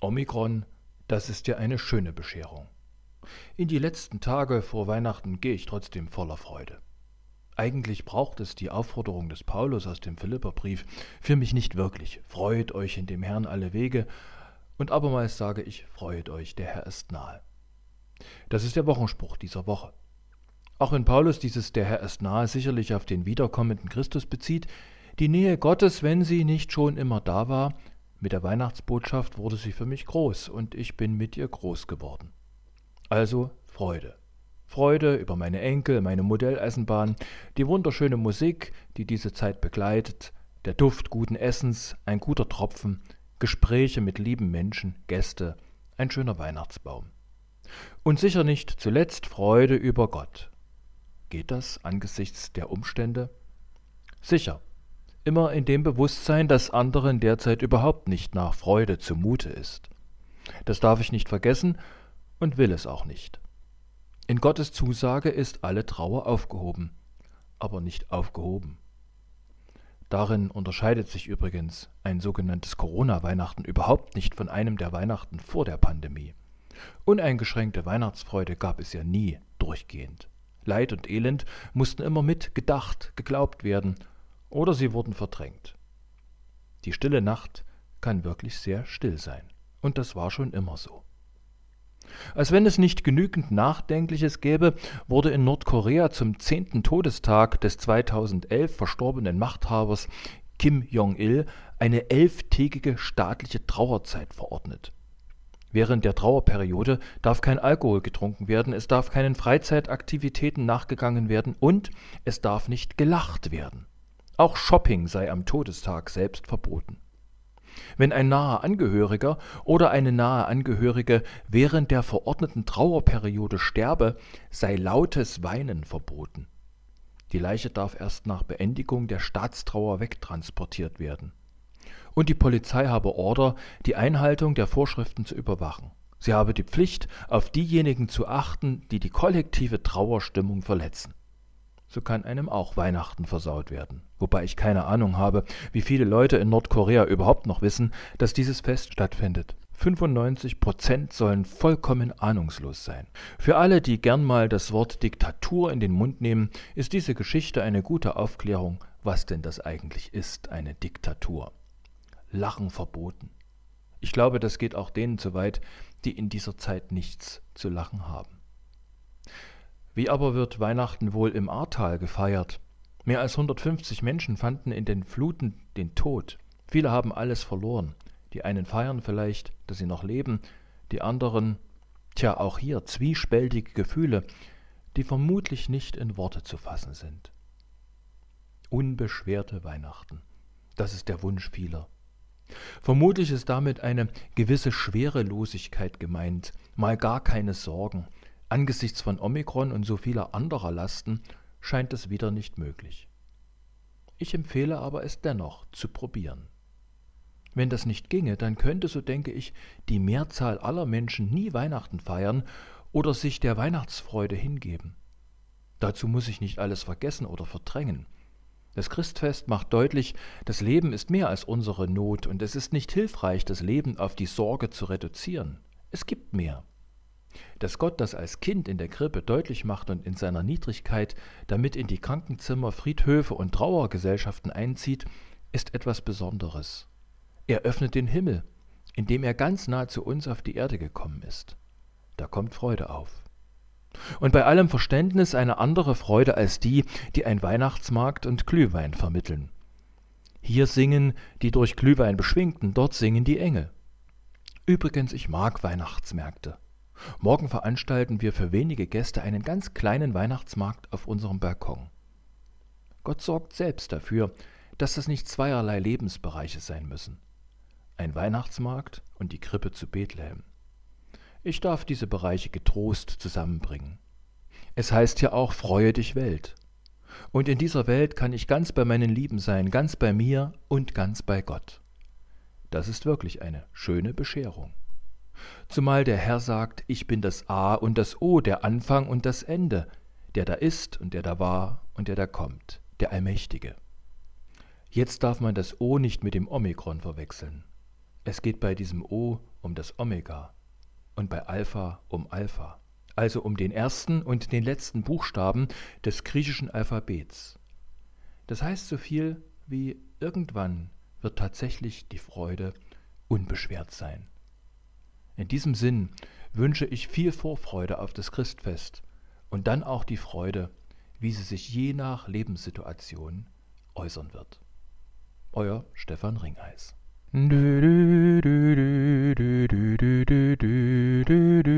Omikron, das ist ja eine schöne Bescherung. In die letzten Tage vor Weihnachten gehe ich trotzdem voller Freude. Eigentlich braucht es die Aufforderung des Paulus aus dem Philipperbrief für mich nicht wirklich. Freut euch in dem Herrn alle Wege. Und abermals sage ich, freut euch, der Herr ist nahe. Das ist der Wochenspruch dieser Woche. Auch wenn Paulus dieses Der Herr ist nahe sicherlich auf den wiederkommenden Christus bezieht, die Nähe Gottes, wenn sie nicht schon immer da war, mit der Weihnachtsbotschaft wurde sie für mich groß und ich bin mit ihr groß geworden. Also Freude. Freude über meine Enkel, meine Modelleisenbahn, die wunderschöne Musik, die diese Zeit begleitet, der Duft guten Essens, ein guter Tropfen, Gespräche mit lieben Menschen, Gäste, ein schöner Weihnachtsbaum. Und sicher nicht zuletzt Freude über Gott, Geht das angesichts der Umstände? Sicher. Immer in dem Bewusstsein, dass anderen derzeit überhaupt nicht nach Freude zumute ist. Das darf ich nicht vergessen und will es auch nicht. In Gottes Zusage ist alle Trauer aufgehoben, aber nicht aufgehoben. Darin unterscheidet sich übrigens ein sogenanntes Corona-Weihnachten überhaupt nicht von einem der Weihnachten vor der Pandemie. Uneingeschränkte Weihnachtsfreude gab es ja nie durchgehend. Leid und Elend mussten immer mit gedacht, geglaubt werden, oder sie wurden verdrängt. Die stille Nacht kann wirklich sehr still sein, und das war schon immer so. Als wenn es nicht genügend Nachdenkliches gäbe, wurde in Nordkorea zum zehnten Todestag des 2011 verstorbenen Machthabers Kim Jong-il eine elftägige staatliche Trauerzeit verordnet. Während der Trauerperiode darf kein Alkohol getrunken werden, es darf keinen Freizeitaktivitäten nachgegangen werden und es darf nicht gelacht werden. Auch Shopping sei am Todestag selbst verboten. Wenn ein naher Angehöriger oder eine nahe Angehörige während der verordneten Trauerperiode sterbe, sei lautes Weinen verboten. Die Leiche darf erst nach Beendigung der Staatstrauer wegtransportiert werden und die Polizei habe Order, die Einhaltung der Vorschriften zu überwachen. Sie habe die Pflicht, auf diejenigen zu achten, die die kollektive Trauerstimmung verletzen. So kann einem auch Weihnachten versaut werden. Wobei ich keine Ahnung habe, wie viele Leute in Nordkorea überhaupt noch wissen, dass dieses Fest stattfindet. 95 Prozent sollen vollkommen ahnungslos sein. Für alle, die gern mal das Wort Diktatur in den Mund nehmen, ist diese Geschichte eine gute Aufklärung, was denn das eigentlich ist, eine Diktatur. Lachen verboten. Ich glaube, das geht auch denen zu weit, die in dieser Zeit nichts zu lachen haben. Wie aber wird Weihnachten wohl im Ahrtal gefeiert? Mehr als 150 Menschen fanden in den Fluten den Tod. Viele haben alles verloren. Die einen feiern vielleicht, dass sie noch leben, die anderen, tja, auch hier zwiespältige Gefühle, die vermutlich nicht in Worte zu fassen sind. Unbeschwerte Weihnachten, das ist der Wunsch vieler. Vermutlich ist damit eine gewisse Schwerelosigkeit gemeint, mal gar keine Sorgen. Angesichts von Omikron und so vieler anderer Lasten scheint es wieder nicht möglich. Ich empfehle aber es dennoch zu probieren. Wenn das nicht ginge, dann könnte, so denke ich, die Mehrzahl aller Menschen nie Weihnachten feiern oder sich der Weihnachtsfreude hingeben. Dazu muss ich nicht alles vergessen oder verdrängen. Das Christfest macht deutlich, das Leben ist mehr als unsere Not und es ist nicht hilfreich, das Leben auf die Sorge zu reduzieren. Es gibt mehr. Dass Gott das als Kind in der Krippe deutlich macht und in seiner Niedrigkeit damit in die Krankenzimmer, Friedhöfe und Trauergesellschaften einzieht, ist etwas Besonderes. Er öffnet den Himmel, indem er ganz nah zu uns auf die Erde gekommen ist. Da kommt Freude auf. Und bei allem Verständnis eine andere Freude als die, die ein Weihnachtsmarkt und Glühwein vermitteln. Hier singen die durch Glühwein beschwingten, dort singen die Engel. Übrigens, ich mag Weihnachtsmärkte. Morgen veranstalten wir für wenige Gäste einen ganz kleinen Weihnachtsmarkt auf unserem Balkon. Gott sorgt selbst dafür, dass das nicht zweierlei Lebensbereiche sein müssen. Ein Weihnachtsmarkt und die Krippe zu Bethlehem. Ich darf diese Bereiche getrost zusammenbringen. Es heißt ja auch, freue dich Welt. Und in dieser Welt kann ich ganz bei meinen Lieben sein, ganz bei mir und ganz bei Gott. Das ist wirklich eine schöne Bescherung. Zumal der Herr sagt, ich bin das A und das O, der Anfang und das Ende, der da ist und der da war und der da kommt, der Allmächtige. Jetzt darf man das O nicht mit dem Omikron verwechseln. Es geht bei diesem O um das Omega und bei Alpha um Alpha, also um den ersten und den letzten Buchstaben des griechischen Alphabets. Das heißt so viel wie irgendwann wird tatsächlich die Freude unbeschwert sein. In diesem Sinn wünsche ich viel Vorfreude auf das Christfest und dann auch die Freude, wie sie sich je nach Lebenssituation äußern wird. Euer Stefan Ringeis. do do do